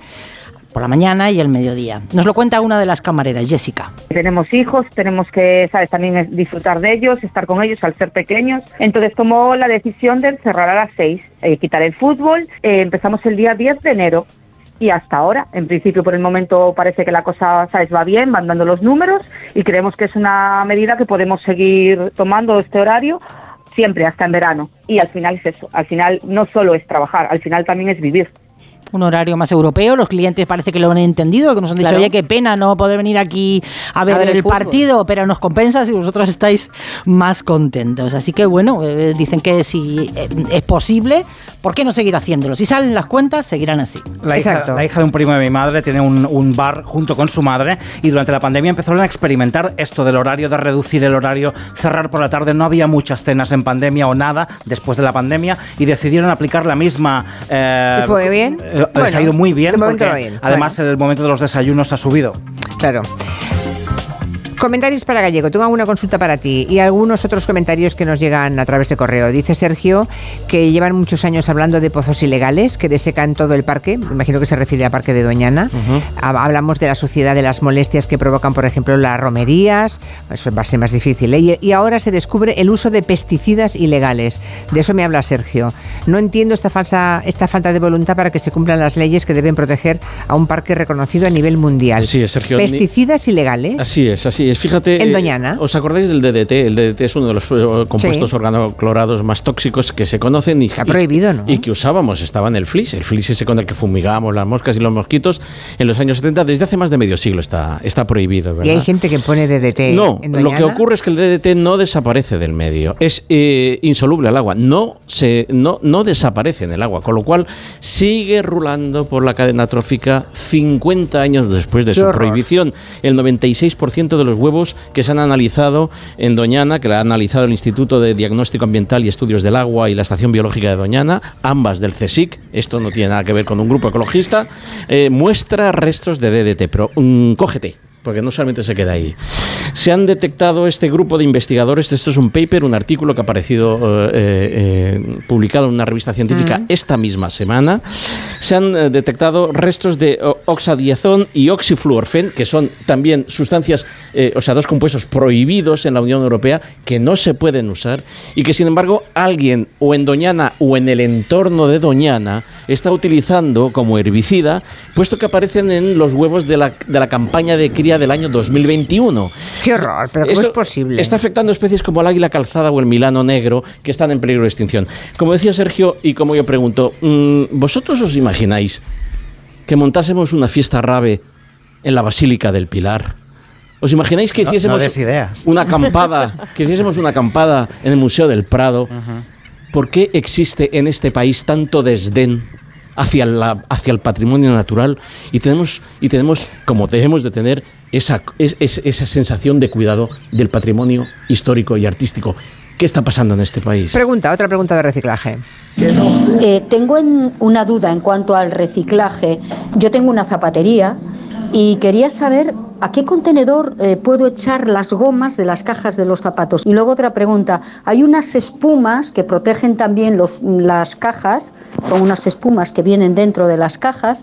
por la mañana y el mediodía. Nos lo cuenta una de las camareras, Jessica. Tenemos hijos, tenemos que, sabes, también disfrutar de ellos, estar con ellos al ser pequeños. Entonces tomó la decisión de cerrar a las seis, eh, quitar el fútbol. Eh, empezamos el día 10 de enero y hasta ahora, en principio por el momento parece que la cosa, sabes, va bien, van dando los números y creemos que es una medida que podemos seguir tomando este horario siempre hasta en verano. Y al final es eso, al final no solo es trabajar, al final también es vivir. Un horario más europeo. Los clientes parece que lo han entendido, que nos han dicho, Claro. oye, qué pena no poder venir aquí a ver, ver el el, fútbol". partido, pero nos compensa si vosotros estáis más contentos. Así que bueno, eh, dicen que si eh, es posible, ¿por qué no seguir haciéndolo? Si salen las cuentas, seguirán así. La hija, la hija de un primo de mi madre tiene un, un bar junto con su madre y durante la pandemia empezaron a experimentar esto del horario, de reducir el horario, cerrar por la tarde. No había muchas cenas en pandemia o nada después de la pandemia y decidieron aplicar la misma... eh, ¿Y fue bien? Eh, les Bueno, ha ido muy bien porque además el momento de los desayunos ha subido. Claro. Comentarios para Gallego. Tengo alguna consulta para ti y algunos otros comentarios que nos llegan a través de correo. Dice Sergio que llevan muchos años hablando de pozos ilegales que desecan todo el parque. Me imagino que se refiere al parque de Doñana. Ha- Hablamos de la suciedad, de las molestias que provocan, por ejemplo, las romerías. Eso va a ser más difícil. ¿eh? Y, ahora se descubre el uso de pesticidas ilegales. De eso me habla Sergio. No entiendo esta, falsa, esta falta de voluntad para que se cumplan las leyes que deben proteger a un parque reconocido a nivel mundial. Sí, Sergio. ni- Pesticidas ilegales. Así es, así es. Fíjate. En eh, Doñana. ¿Os acordáis del DDT? El DDT es uno de los eh, compuestos Sí. organoclorados más tóxicos que se conocen y, Está prohibido, ¿no? y que usábamos. Estaba en el flis. El flis ese con el que fumigábamos las moscas y los mosquitos en los años 70. Desde hace más de medio siglo está, está prohibido. Y hay gente que pone DDT. No, en lo que ocurre es que el DDT no desaparece del medio, es eh, insoluble al agua, no, se, no, no desaparece en el agua, con lo cual sigue rulando por la cadena trófica 50 años después de Qué su horror. prohibición. El 96% de los huevos que se han analizado en Doñana, que la ha analizado el Instituto de Diagnóstico Ambiental y Estudios del Agua y la Estación Biológica de Doñana, ambas del CSIC, esto no tiene nada que ver con un grupo ecologista, eh, muestra restos de DDT, pero mm, cógete porque no solamente se queda ahí. Se han detectado este grupo de investigadores, esto es un paper, un artículo que ha aparecido eh, eh, publicado en una revista científica Mm. esta misma semana, se han eh, detectado restos de oxadiazón y oxifluorfen, que son también sustancias, eh, o sea, dos compuestos prohibidos en la Unión Europea que no se pueden usar y que sin embargo alguien o en Doñana o en el entorno de Doñana está utilizando como herbicida, puesto que aparecen en los huevos de la, de la campaña de cría del año 2021. Qué horror, pero ¿cómo Esto es posible? Está afectando especies como el águila calzada o el milano negro que están en peligro de extinción. Como decía Sergio y como yo pregunto, mm, ¿vosotros os imagináis que montásemos una fiesta rave en la Basílica del Pilar? ¿Os imagináis que No- no hiciésemos ideas. una acampada, que hiciésemos una acampada en el Museo del Prado? ¿Por qué existe en este país tanto desdén hacia, la, hacia el patrimonio natural y tenemos, y tenemos como debemos de tener, esa, es- es- esa sensación de cuidado del patrimonio histórico y artístico? ¿Qué está pasando en este país? Pregunta, otra pregunta de reciclaje. Eh, tengo en- una duda en cuanto al reciclaje. Yo tengo una zapatería y quería saber a qué contenedor eh, puedo echar las gomas de las cajas de los zapatos. Y luego otra pregunta. Hay unas espumas que protegen también las cajas, son unas espumas que vienen dentro de las cajas.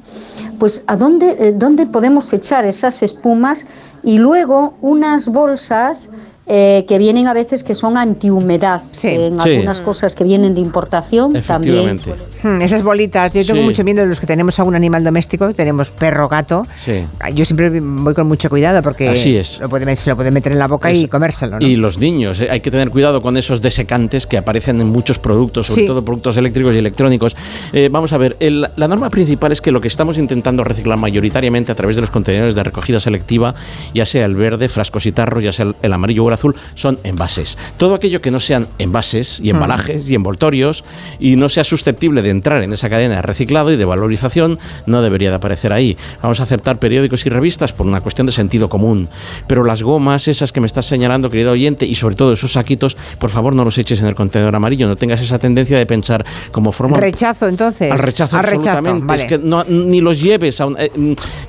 Pues ¿a dónde, eh, dónde podemos echar esas espumas? Y luego unas bolsas eh, que vienen a veces que son antihumedad. En Sí. algunas cosas que vienen de importación también. Efectivamente. Hmm, esas bolitas, yo tengo Sí. mucho miedo de los que tenemos algún animal doméstico, tenemos perro, gato. Sí. Yo siempre voy con mucho cuidado porque Así es. Lo puede, se lo puede meter en la boca y Es- comérselo. ¿no? Y los niños, eh, hay que tener cuidado con esos desecantes que aparecen en muchos productos, sobre Sí. todo productos eléctricos y electrónicos. Eh, vamos a ver, el- la norma principal es que lo que estamos intentando reciclar mayoritariamente a través de los contenedores de recogida selectiva, ya sea el verde, frascos y tarros, ya sea el, el amarillo o el azul, son envases. Todo aquello que no sean envases y embalajes y envoltorios y no sea susceptible de entrar en esa cadena de reciclado y de valorización, no debería de aparecer ahí. Vamos a aceptar periódicos y revistas por una cuestión de sentido común. Pero las gomas, esas que me estás señalando, querido oyente, y sobre todo esos saquitos, por favor no los eches en el contenedor amarillo, no tengas esa tendencia de pensar como forma Rechazo, entonces. al rechazo Al rechazo, absolutamente. vale. Es que no, ni los lleves a un, eh,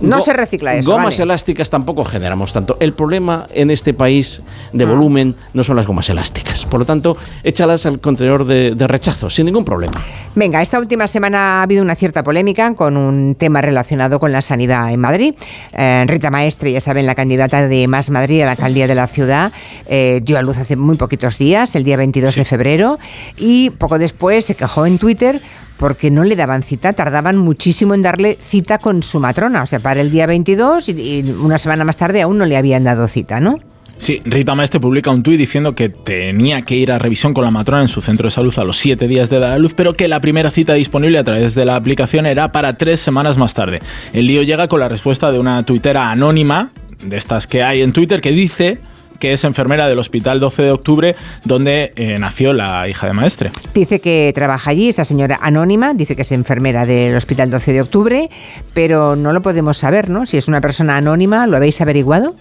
No se recicla eso, Gomas vale. elásticas tampoco generamos tanto. El problema en este país de Ah. volumen no son las gomas elásticas. Por lo tanto, échalas al contenedor de, de rechazo, sin ningún problema. Venga, esta última semana ha habido una cierta polémica con un tema relacionado con la sanidad en Madrid. Eh, Rita Maestre, ya saben, la candidata de Más Madrid a la alcaldía de la ciudad, eh, dio a luz hace muy poquitos días, el día 22 de febrero, y poco después se quejó en Twitter porque no le daban cita, tardaban muchísimo en darle cita con su matrona, o sea, para el día 22 y, y una semana más tarde aún no le habían dado cita, ¿no? Sí, Rita Maestre publica un tuit diciendo que tenía que ir a revisión con la matrona en su centro de salud a los siete días de dar a luz, pero que la primera cita disponible a través de la aplicación era para tres semanas más tarde. El lío llega con la respuesta de una tuitera anónima, de estas que hay en Twitter, que dice que es enfermera del Hospital 12 de Octubre, donde eh, nació la hija de Maestre. Dice que trabaja allí, esa señora anónima, dice que es enfermera del Hospital 12 de Octubre, pero no lo podemos saber, ¿no? Si es una persona anónima, ¿lo habéis averiguado?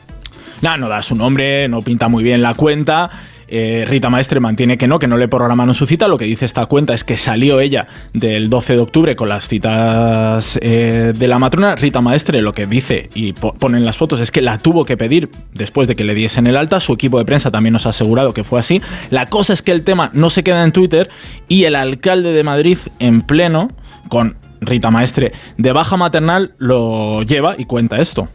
No, no da su nombre, no pinta muy bien la cuenta. Eh, Rita Maestre mantiene que no, que no le programaron su cita. Lo que dice esta cuenta es que salió ella del 12 de octubre con las citas eh, de la matrona. Rita Maestre lo que dice y ponen las fotos es que la tuvo que pedir después de que le diesen el alta. Su equipo de prensa también nos ha asegurado que fue así. La cosa es que el tema no se queda en Twitter y el alcalde de Madrid en pleno con Rita Maestre de baja maternal lo lleva y cuenta esto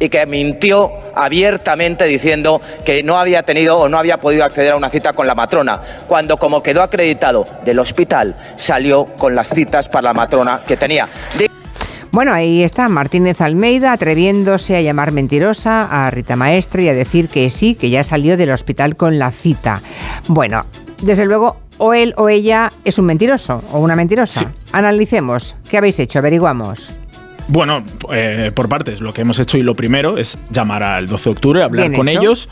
y que mintió abiertamente diciendo que no había tenido o no había podido acceder a una cita con la matrona, cuando como quedó acreditado del hospital, salió con las citas para la matrona que tenía. Bueno, ahí está Martínez Almeida atreviéndose a llamar mentirosa a Rita Maestre y a decir que sí, que ya salió del hospital con la cita. Bueno, desde luego, o él o ella es un mentiroso o una mentirosa. Analicemos. ¿Qué habéis hecho? Averiguamos. Bueno, eh, por partes, lo que hemos hecho y lo primero es llamar al 12 de octubre, hablar con ellos.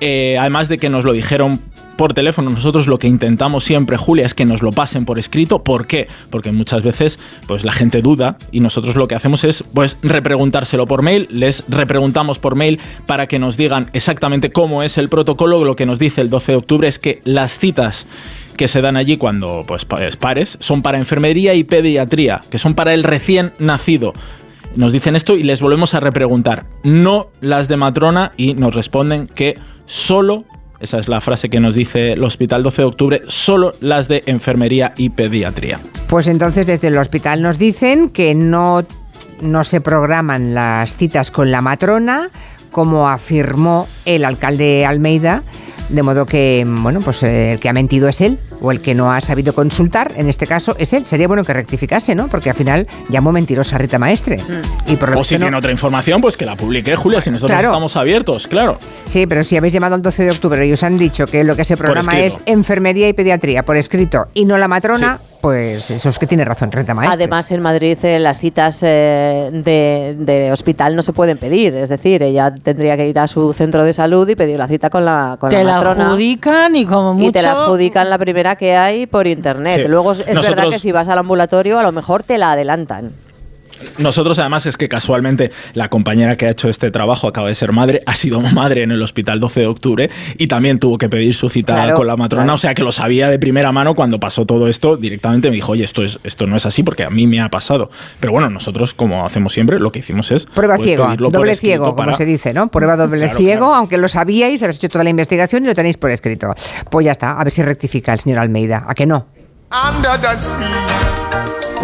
Eh, además de que nos lo dijeron por teléfono. Nosotros lo que intentamos siempre, Julia, es que nos lo pasen por escrito. ¿Por qué? Porque muchas veces pues, la gente duda y nosotros lo que hacemos es pues, repreguntárselo por mail. Les repreguntamos por mail para que nos digan exactamente cómo es el protocolo. Lo que nos dice el 12 de octubre es que las citas que se dan allí cuando pues, pares son para enfermería y pediatría, que son para el recién nacido. Nos dicen esto y les volvemos a repreguntar, no las de matrona, y nos responden que solo esa es la frase que nos dice el Hospital 12 de Octubre, solo las de enfermería y pediatría. Pues entonces desde el hospital nos dicen que no, no se programan las citas con la matrona, como afirmó el alcalde Almeida, de modo que, bueno, pues eh, el que ha mentido es él, o el que no ha sabido consultar, en este caso es él. Sería bueno que rectificase, ¿no? Porque al final llamó mentirosa a Rita Maestre. Mm. Y por o si tiene otra información, pues que la publique, Julia, si nosotros estamos abiertos, claro. Sí, pero si habéis llamado el 12 de octubre y os han dicho que lo que se programa es enfermería y pediatría por escrito y no la matrona pues eso es que tiene razón Renta Maestre. Además, en Madrid eh, las citas eh, de, hospital no se pueden pedir, es decir, ella tendría que ir a su centro de salud y pedir la cita con la con te la, adjudican y como mucho... Y te la adjudican la primera que hay por internet. Luego es verdad que si vas al ambulatorio a lo mejor te la adelantan. Nosotros además es que casualmente la compañera que ha hecho este trabajo acaba de ser madre, ha sido madre en el hospital 12 de octubre y también tuvo que pedir su cita con la matrona, o sea que lo sabía de primera mano cuando pasó todo esto, directamente me dijo, oye, esto, es, esto no es así porque a mí me ha pasado. Pero bueno, nosotros como hacemos siempre, lo que hicimos es... Prueba pues, ciego, doble ciego, como se dice, ¿no? Prueba doble ciego, aunque lo sabíais, habéis hecho toda la investigación y lo tenéis por escrito. Pues ya está, a ver si rectifica el señor Almeida, ¿a que no?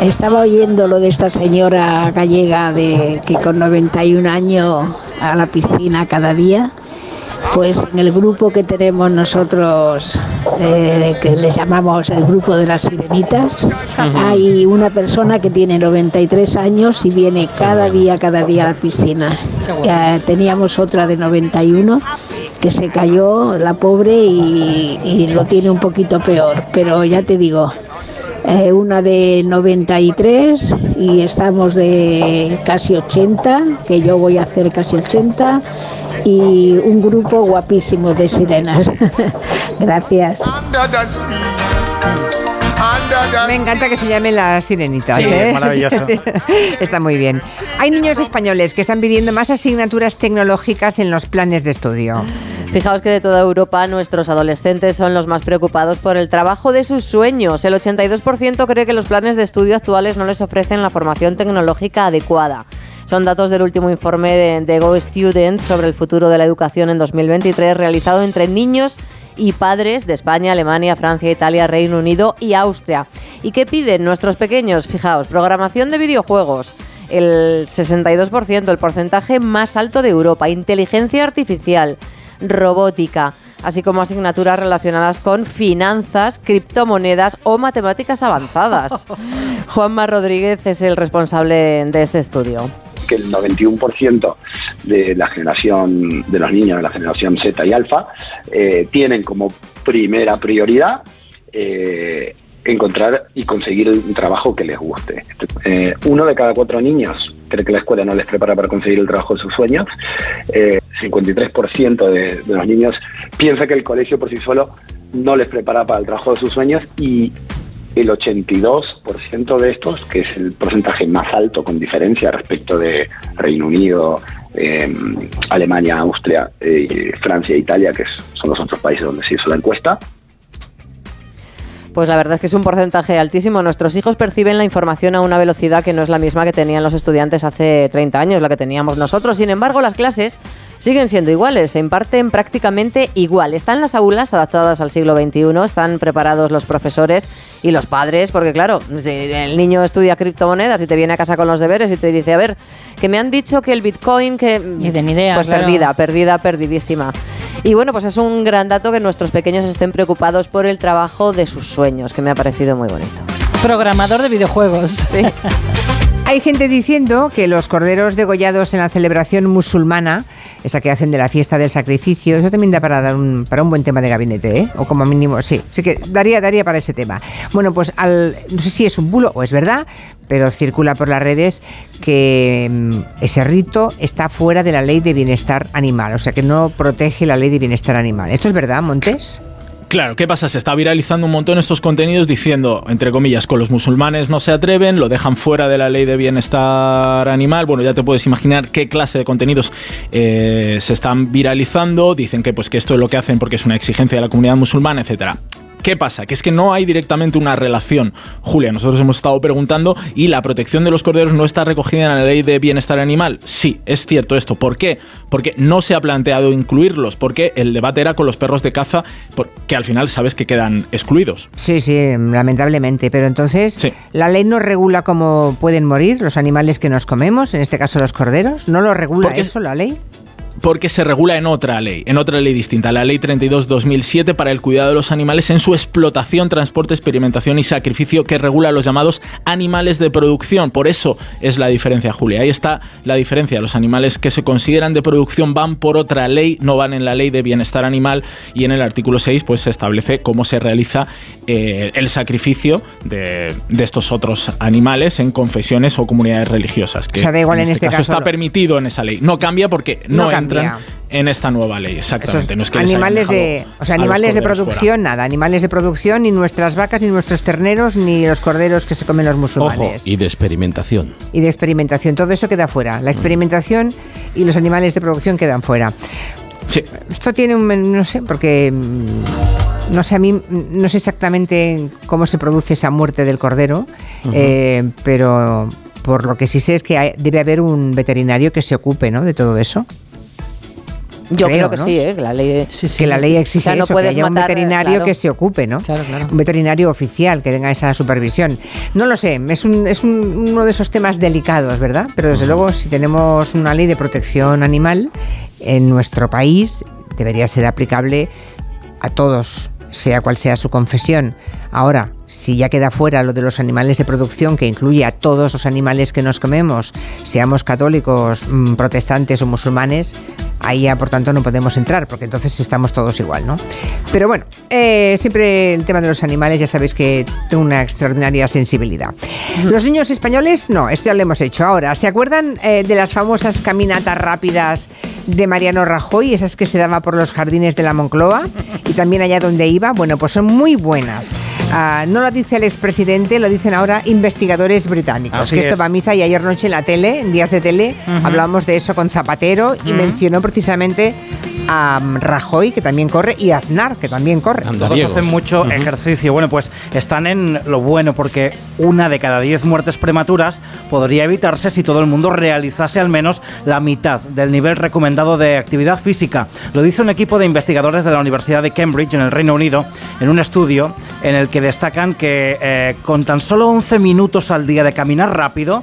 Estaba oyendo lo de esta señora gallega de que con 91 años a la piscina cada día. Pues en el grupo que tenemos nosotros, eh, que le llamamos el grupo de las sirenitas, hay una persona que tiene 93 años y viene cada día, cada día a la piscina. teníamos otra de 91 que se cayó, la pobre, y, y lo tiene un poquito peor. Pero ya te digo, eh, una de 93 y estamos de casi 80, que yo voy a hacer casi 80, y un grupo guapísimo de sirenas. Gracias. Me encanta que se llamen las sirenitas. Sí, ¿eh? maravilloso. Está muy bien. Hay niños españoles que están pidiendo más asignaturas tecnológicas en los planes de estudio. Fijaos que de toda Europa nuestros adolescentes son los más preocupados por el trabajo de sus sueños. El 82% cree que los planes de estudio actuales no les ofrecen la formación tecnológica adecuada. Son datos del último informe de, de Go Student sobre el futuro de la educación en 2023 realizado entre niños y padres de España, Alemania, Francia, Italia, Reino Unido y Austria. ¿Y qué piden nuestros pequeños? Fijaos, programación de videojuegos, el 62%, el porcentaje más alto de Europa, inteligencia artificial, robótica, así como asignaturas relacionadas con finanzas, criptomonedas o matemáticas avanzadas. Juanma Rodríguez es el responsable de este estudio que el 91% de la generación, de los niños de la generación Z y Alfa, eh, tienen como primera prioridad eh, encontrar y conseguir un trabajo que les guste. Eh, uno de cada cuatro niños cree que la escuela no les prepara para conseguir el trabajo de sus sueños. Eh, 53% de, de los niños piensa que el colegio por sí solo no les prepara para el trabajo de sus sueños y el 82% de estos, que es el porcentaje más alto con diferencia respecto de Reino Unido, eh, Alemania, Austria, eh, Francia e Italia, que son los otros países donde se hizo la encuesta, Pues la verdad es que es un porcentaje altísimo. Nuestros hijos perciben la información a una velocidad que no es la misma que tenían los estudiantes hace 30 años, la que teníamos nosotros. Sin embargo, las clases siguen siendo iguales, se imparten prácticamente igual. Están las aulas adaptadas al siglo XXI, están preparados los profesores y los padres, porque claro, el niño estudia criptomonedas y te viene a casa con los deberes y te dice, a ver, que me han dicho que el Bitcoin, que... Ni de ni idea, Pues claro. perdida, perdida, perdidísima. Y bueno, pues es un gran dato que nuestros pequeños estén preocupados por el trabajo de sus sueños, que me ha parecido muy bonito. Programador de videojuegos. Hay gente diciendo que los corderos degollados en la celebración musulmana, esa que hacen de la fiesta del sacrificio, eso también da para dar un, para un buen tema de gabinete, ¿eh? O como mínimo, sí, sí que daría, daría para ese tema. Bueno, pues al, no sé si es un bulo o es verdad, pero circula por las redes que mm, ese rito está fuera de la ley de bienestar animal, o sea que no protege la ley de bienestar animal. ¿Esto es verdad, Montes? Claro, ¿qué pasa? Se está viralizando un montón estos contenidos diciendo, entre comillas, con los musulmanes no se atreven, lo dejan fuera de la ley de bienestar animal. Bueno, ya te puedes imaginar qué clase de contenidos eh, se están viralizando. Dicen que, pues, que esto es lo que hacen porque es una exigencia de la comunidad musulmana, etcétera. ¿Qué pasa? Que es que no hay directamente una relación. Julia, nosotros hemos estado preguntando y la protección de los corderos no está recogida en la ley de bienestar animal. Sí, es cierto esto. ¿Por qué? Porque no se ha planteado incluirlos, porque el debate era con los perros de caza, que al final sabes que quedan excluidos. Sí, sí, lamentablemente. Pero entonces, ¿la ley no regula cómo pueden morir los animales que nos comemos, en este caso los corderos? ¿No lo regula Porque- eso la ley? Porque se regula en otra ley, en otra ley distinta, la Ley 32-2007 para el cuidado de los animales en su explotación, transporte, experimentación y sacrificio que regula los llamados animales de producción. Por eso es la diferencia, Julia. Ahí está la diferencia. Los animales que se consideran de producción van por otra ley, no van en la Ley de Bienestar Animal y en el artículo 6 pues se establece cómo se realiza eh, el sacrificio de, de estos otros animales en confesiones o comunidades religiosas. Que O sea, da igual en este caso está lo- permitido en esa ley. No cambia porque no, No cambia. Entran en esta nueva ley, exactamente. No es que animales de, o sea, animales de producción, nada, animales de producción, ni nuestras vacas, ni nuestros terneros, ni los corderos que se comen los Ojo, musulmanes. y de experimentación. Y de experimentación, todo eso queda fuera. La experimentación y los animales de producción quedan fuera. Sí. Esto tiene un, no sé, porque mm, no sé a mí, mm, no sé exactamente cómo se produce esa muerte del cordero, eh, pero por lo que sí sé es que hay- debe haber un veterinario que se ocupe, ¿no? De todo eso. Yo creo, Creo, que ¿no? sí, ¿eh? que la ley, que la ley exige O sea, no eso, que haya un veterinario claro. que se ocupe, ¿no? Un veterinario oficial que tenga esa supervisión. No lo sé, es, un- es un- uno de esos temas delicados, ¿verdad? Pero desde luego, si tenemos una ley de protección animal en nuestro país, debería ser aplicable a todos, sea cual sea su confesión. Ahora, si ya queda fuera lo de los animales de producción, que incluye a todos los animales que nos comemos, seamos católicos, mm, protestantes o musulmanes, ahí ya por tanto no podemos entrar, porque entonces estamos todos igual, ¿no? Pero bueno, eh, siempre el tema de los animales, ya sabéis que tengo una extraordinaria sensibilidad. Los niños españoles, no, esto ya lo hemos hecho. Ahora, ¿se acuerdan eh, de las famosas caminatas rápidas de Mariano Rajoy, esas que se daba por los jardines de la Moncloa y también allá donde iba? Bueno, pues son muy buenas. Ah, no lo dice el expresidente, lo dicen ahora investigadores británicos. Así que esto es. va a misa y ayer noche en la tele, en días de tele, Ujú. hablábamos de eso con Zapatero y Ujú. mencionó precisamente a mm, Rajoy, que también corre, y a Aznar, que también corre. Todos hacen mucho ejercicio. Bueno, pues están en lo bueno porque una de cada diez muertes prematuras podría evitarse si todo el mundo realizase al menos la mitad del nivel recomendado de actividad física. Lo dice un equipo de investigadores de la Universidad de Cambridge en el Reino Unido en un estudio en el que destacan que eh, con tan solo 11 minutos al día de caminar rápido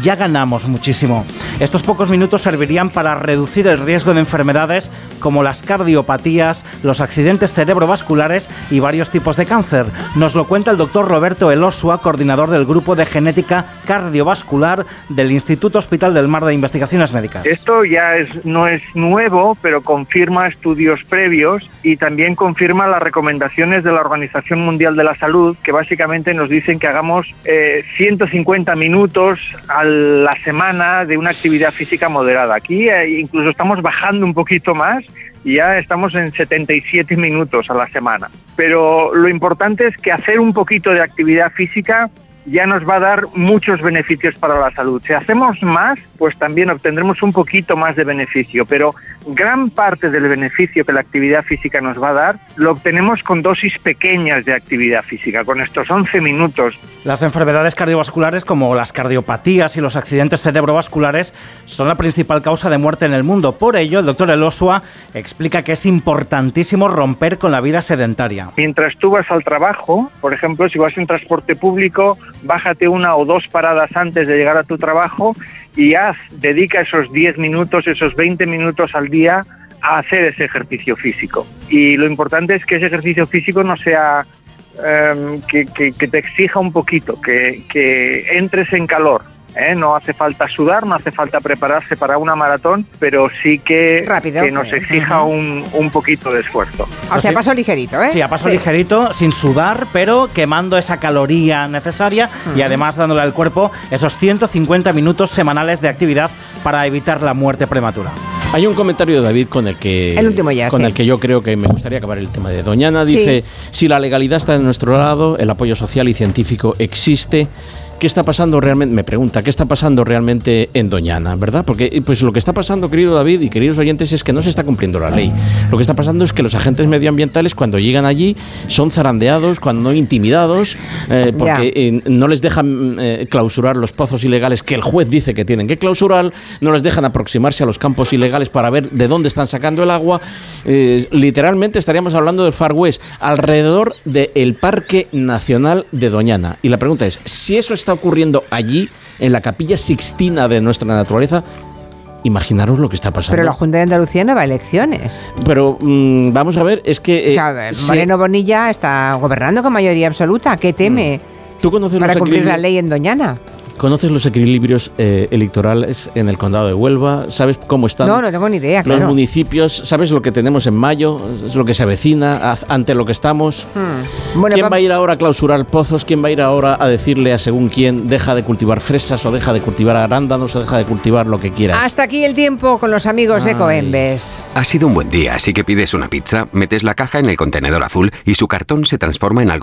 ya ganamos muchísimo. Estos pocos minutos servirían para reducir el riesgo de enfermedades como las cardiopatías, los accidentes cerebrovasculares y varios tipos de cáncer. Nos lo cuenta el doctor Roberto Elosua, coordinador del Grupo de Genética Cardiovascular del Instituto Hospital del Mar de Investigaciones Médicas. Esto ya no es nuevo, pero confirma estudios previos y también confirma las recomendaciones de la Organización Mundial de la Salud, que básicamente nos dicen que hagamos eh, 150 minutos a la semana de una actividad física moderada. Aquí eh, incluso estamos bajando un poquito más y ya estamos en 77 minutos a la semana. Pero lo importante es que hacer un poquito de actividad física ya nos va a dar muchos beneficios para la salud. Si hacemos más, pues también obtendremos un poquito más de beneficio, pero gran parte del beneficio que la actividad física nos va a dar lo obtenemos con dosis pequeñas de actividad física, con estos 11 minutos. Las enfermedades cardiovasculares como las cardiopatías y los accidentes cerebrovasculares son la principal causa de muerte en el mundo. Por ello, el doctor Elosua explica que es importantísimo romper con la vida sedentaria. Mientras tú vas al trabajo, por ejemplo, si vas en transporte público, bájate una o dos paradas antes de llegar a tu trabajo y haz, dedica esos 10 minutos, esos 20 minutos al día a hacer ese ejercicio físico. Y lo importante es que ese ejercicio físico no sea em, que, te exija un poquito, que entres en calor. ¿Eh? No hace falta sudar, no hace falta prepararse para una maratón, pero sí que, Rápido. que nos exija un, un poquito de esfuerzo. O sea, paso ligerito, ¿eh? Sí, a paso ligerito, sin sudar, pero quemando esa caloría necesaria y además dándole al cuerpo esos 150 minutos semanales de actividad para evitar la muerte prematura. Hay un comentario de David con el que El último ya, con sí. el que yo creo que me gustaría acabar el tema de Doñana. Sí. Dice, si la legalidad está de nuestro lado, el apoyo social y científico existe. ¿Qué está pasando realmente? Me pregunta, ¿qué está pasando realmente en Doñana, verdad? Porque pues lo que está pasando, querido David y queridos oyentes, es que no se está cumpliendo la ley. Lo que está pasando es que los agentes medioambientales cuando llegan allí son zarandeados, cuando no intimidados, eh, porque eh, no les dejan eh, clausurar los pozos ilegales que el juez dice que tienen que clausurar, no les dejan aproximarse a los campos ilegales para ver de dónde están sacando el agua. Eh, literalmente estaríamos hablando del Far West, alrededor del Parque Nacional de Doñana. Y la pregunta es, si eso está ocurriendo allí, en la capilla sixtina de nuestra naturaleza, imaginaros lo que está pasando. Pero la Junta de Andalucía no va a elecciones. Pero, mm, vamos a ver, es que... eh, se- Moreno Bonilla está gobernando con mayoría absoluta. ¿Qué teme? Mm. ¿Tú conoces para cumplir la ley en Doñana. ¿Conoces los equilibrios eh, electorales en el condado de Huelva? ¿Sabes cómo están No, no tengo ni idea, los claro. municipios? ¿Sabes lo que tenemos en mayo? ¿Es lo que se avecina ante lo que estamos? Hmm. Bueno, ¿Quién va- a ir ahora a clausurar pozos? ¿Quién va a ir ahora a decirle a según quién deja de cultivar fresas o deja de cultivar arándanos o deja de cultivar lo que quieras? Hasta aquí el tiempo con los amigos de Ay. Coembes. Ha sido un buen día, así que pides una pizza, metes la caja en el contenedor azul y su cartón se transforma en algo